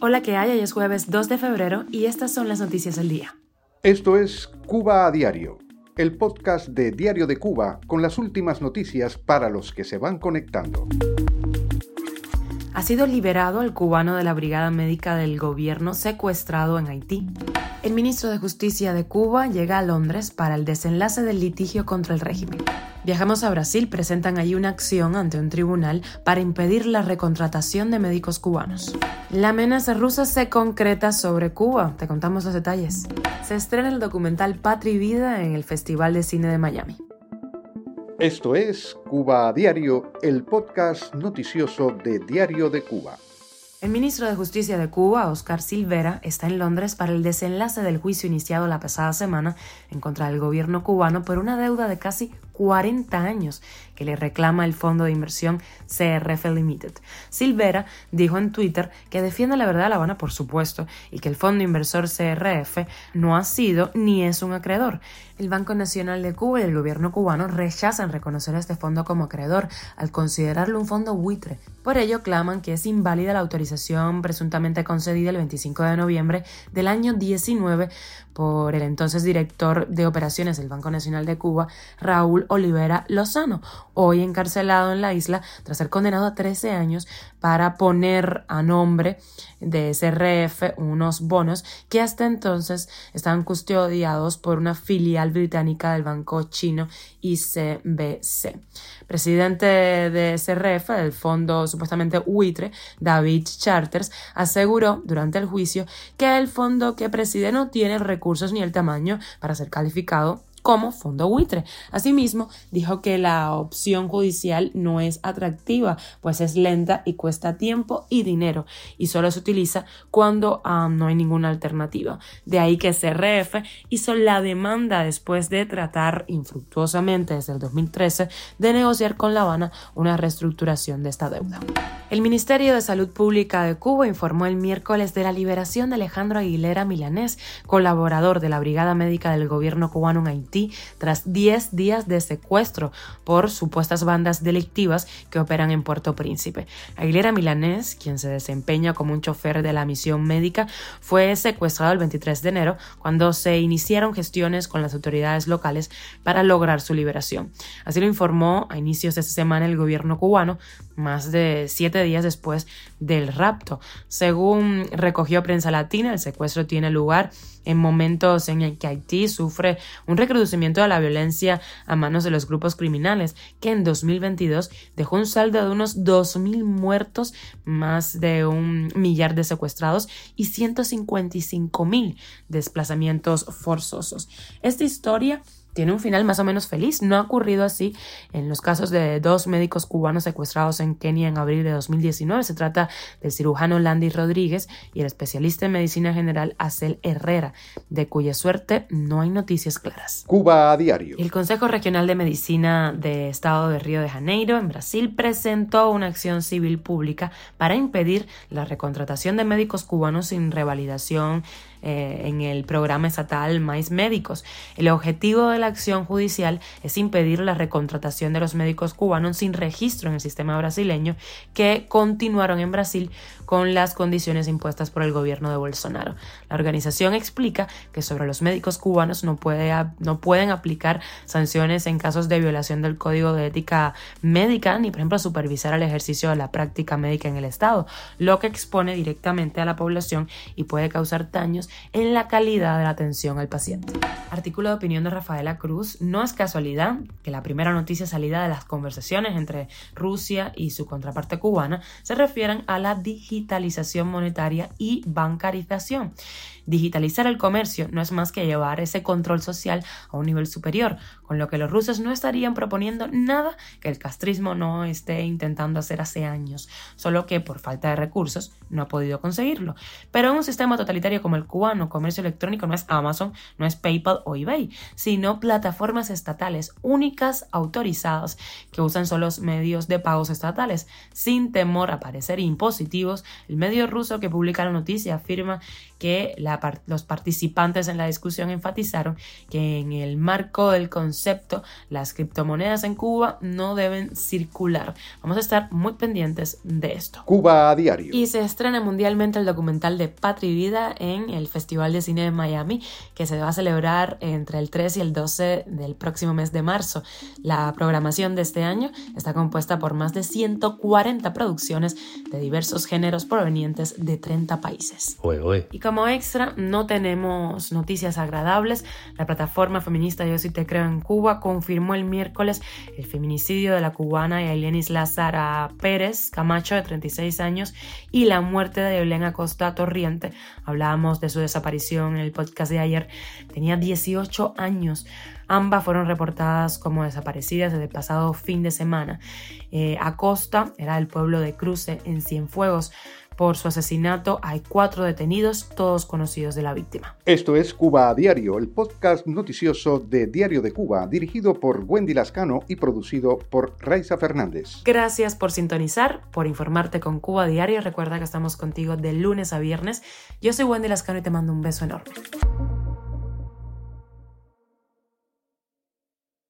Hola, que hay? Hoy es jueves 2 de febrero y estas son las noticias del día. Esto es Cuba a Diario, el podcast de Diario de Cuba con las últimas noticias para los que se van conectando. Ha sido liberado el cubano de la Brigada Médica del Gobierno secuestrado en Haití. El ministro de Justicia de Cuba llega a Londres para el desenlace del litigio contra el régimen. Viajamos a Brasil, presentan allí una acción ante un tribunal para impedir la recontratación de médicos cubanos. La amenaza rusa se concreta sobre Cuba, te contamos los detalles. Se estrena el documental Patria y Vida en el Festival de Cine de Miami. Esto es Cuba a Diario, el podcast noticioso de Diario de Cuba. El ministro de Justicia de Cuba, Oscar Silvera, está en Londres para el desenlace del juicio iniciado la pasada semana en contra del gobierno cubano por una deuda de casi 40 años que le reclama el fondo de inversión CRF Limited. Silvera dijo en Twitter que defiende la verdad de La Habana, por supuesto, y que el fondo inversor CRF no ha sido ni es un acreedor. El Banco Nacional de Cuba y el gobierno cubano rechazan reconocer a este fondo como acreedor al considerarlo un fondo buitre. Por ello claman que es inválida la autorización presuntamente concedida el 25 de noviembre del año 19 por el entonces director de operaciones del Banco Nacional de Cuba, Raúl Olivera Lozano, hoy encarcelado en la isla tras ser condenado a 13 años para poner a nombre de SRF unos bonos que hasta entonces estaban custodiados por una filial británica del banco chino ICBC. Presidente de SRF, del fondo supuestamente buitre, David Charters, aseguró durante el juicio que el fondo que preside no tiene recursos ni el tamaño para ser calificado como fondo buitre. Asimismo, dijo que la opción judicial no es atractiva, pues es lenta y cuesta tiempo y dinero, y solo se utiliza cuando ah, no hay ninguna alternativa. De ahí que CRF hizo la demanda después de tratar infructuosamente desde el 2013 de negociar con La Habana una reestructuración de esta deuda. El Ministerio de Salud Pública de Cuba informó el miércoles de la liberación de Alejandro Aguilera Milanés, colaborador de la Brigada Médica del gobierno cubano en Haití tras 10 días de secuestro por supuestas bandas delictivas que operan en Puerto Príncipe. Aguilera Milanés, quien se desempeña como un chofer de la misión médica, fue secuestrado el 23 de enero cuando se iniciaron gestiones con las autoridades locales para lograr su liberación. Así lo informó a inicios de esta semana el gobierno cubano, más de siete días después del rapto. Según recogió Prensa Latina, el secuestro tiene lugar en momentos en el que Haití sufre un recrudecimiento de la violencia a manos de los grupos criminales, que en 2022 dejó un saldo de unos 2.000 muertos, más de un millar de secuestrados y 155.000 desplazamientos forzosos. Esta historia tiene un final más o menos feliz. No ha ocurrido así en los casos de dos médicos cubanos secuestrados en Kenia en abril de 2019. Se trata del cirujano Landy Rodríguez y el especialista en medicina general Acel Herrera, de cuya suerte no hay noticias claras. Cuba a diario. El Consejo Regional de Medicina de Estado de Río de Janeiro, en Brasil, presentó una acción civil pública para impedir la recontratación de médicos cubanos sin revalidación eh, en el programa estatal Mais Médicos. El objetivo de la acción judicial es impedir la recontratación de los médicos cubanos sin registro en el sistema brasileño que continuaron en Brasil con las condiciones impuestas por el gobierno de Bolsonaro. La organización explica que sobre los médicos cubanos no, puede, no pueden aplicar sanciones en casos de violación del código de ética médica ni, por ejemplo, supervisar el ejercicio de la práctica médica en el Estado, lo que expone directamente a la población y puede causar daños en la calidad de la atención al paciente. Artículo de opinión de Rafaela Cruz. No es casualidad que la primera noticia salida de las conversaciones entre Rusia y su contraparte cubana se refieran a la digitalización monetaria y bancarización. Digitalizar el comercio no es más que llevar ese control social a un nivel superior, con lo que los rusos no estarían proponiendo nada que el castrismo no esté intentando hacer hace años, solo que por falta de recursos no ha podido conseguirlo. Pero en un sistema totalitario como el cubano, comercio electrónico no es Amazon, no es PayPal o eBay, sino plataformas estatales únicas autorizadas que usan solo los medios de pagos estatales. Sin temor a parecer impositivos, el medio ruso que publica la noticia afirma que los participantes en la discusión enfatizaron que en el marco del concepto, las criptomonedas en Cuba no deben circular. Vamos a estar muy pendientes de esto. Cuba a diario. Y se estrena mundialmente el documental de Patria y Vida en el Festival de Cine de Miami, que se va a celebrar entre el 3 y el 12 del próximo mes de marzo. La programación de este año está compuesta por más de 140 producciones de diversos géneros provenientes de 30 países. Y como extra, no tenemos noticias agradables. La plataforma feminista Yo sí te creo en Cuba confirmó el miércoles el feminicidio de la cubana Yelenis Lázara Pérez Camacho, de 36 años, y la muerte de Evelyn Acosta Torriente. Hablábamos de su desaparición en el podcast de ayer. Tenía 18 años. Ambas fueron reportadas como desaparecidas desde el pasado fin de semana. Eh, Acosta era del pueblo de Cruce, en Cienfuegos. Por su asesinato hay cuatro detenidos, todos conocidos de la víctima. Esto es Cuba a Diario, el podcast noticioso de Diario de Cuba, dirigido por Wendy Lascano y producido por Raiza Fernández. Gracias por sintonizar, por informarte con Cuba a Diario. Recuerda que estamos contigo de lunes a viernes. Yo soy Wendy Lascano y te mando un beso enorme.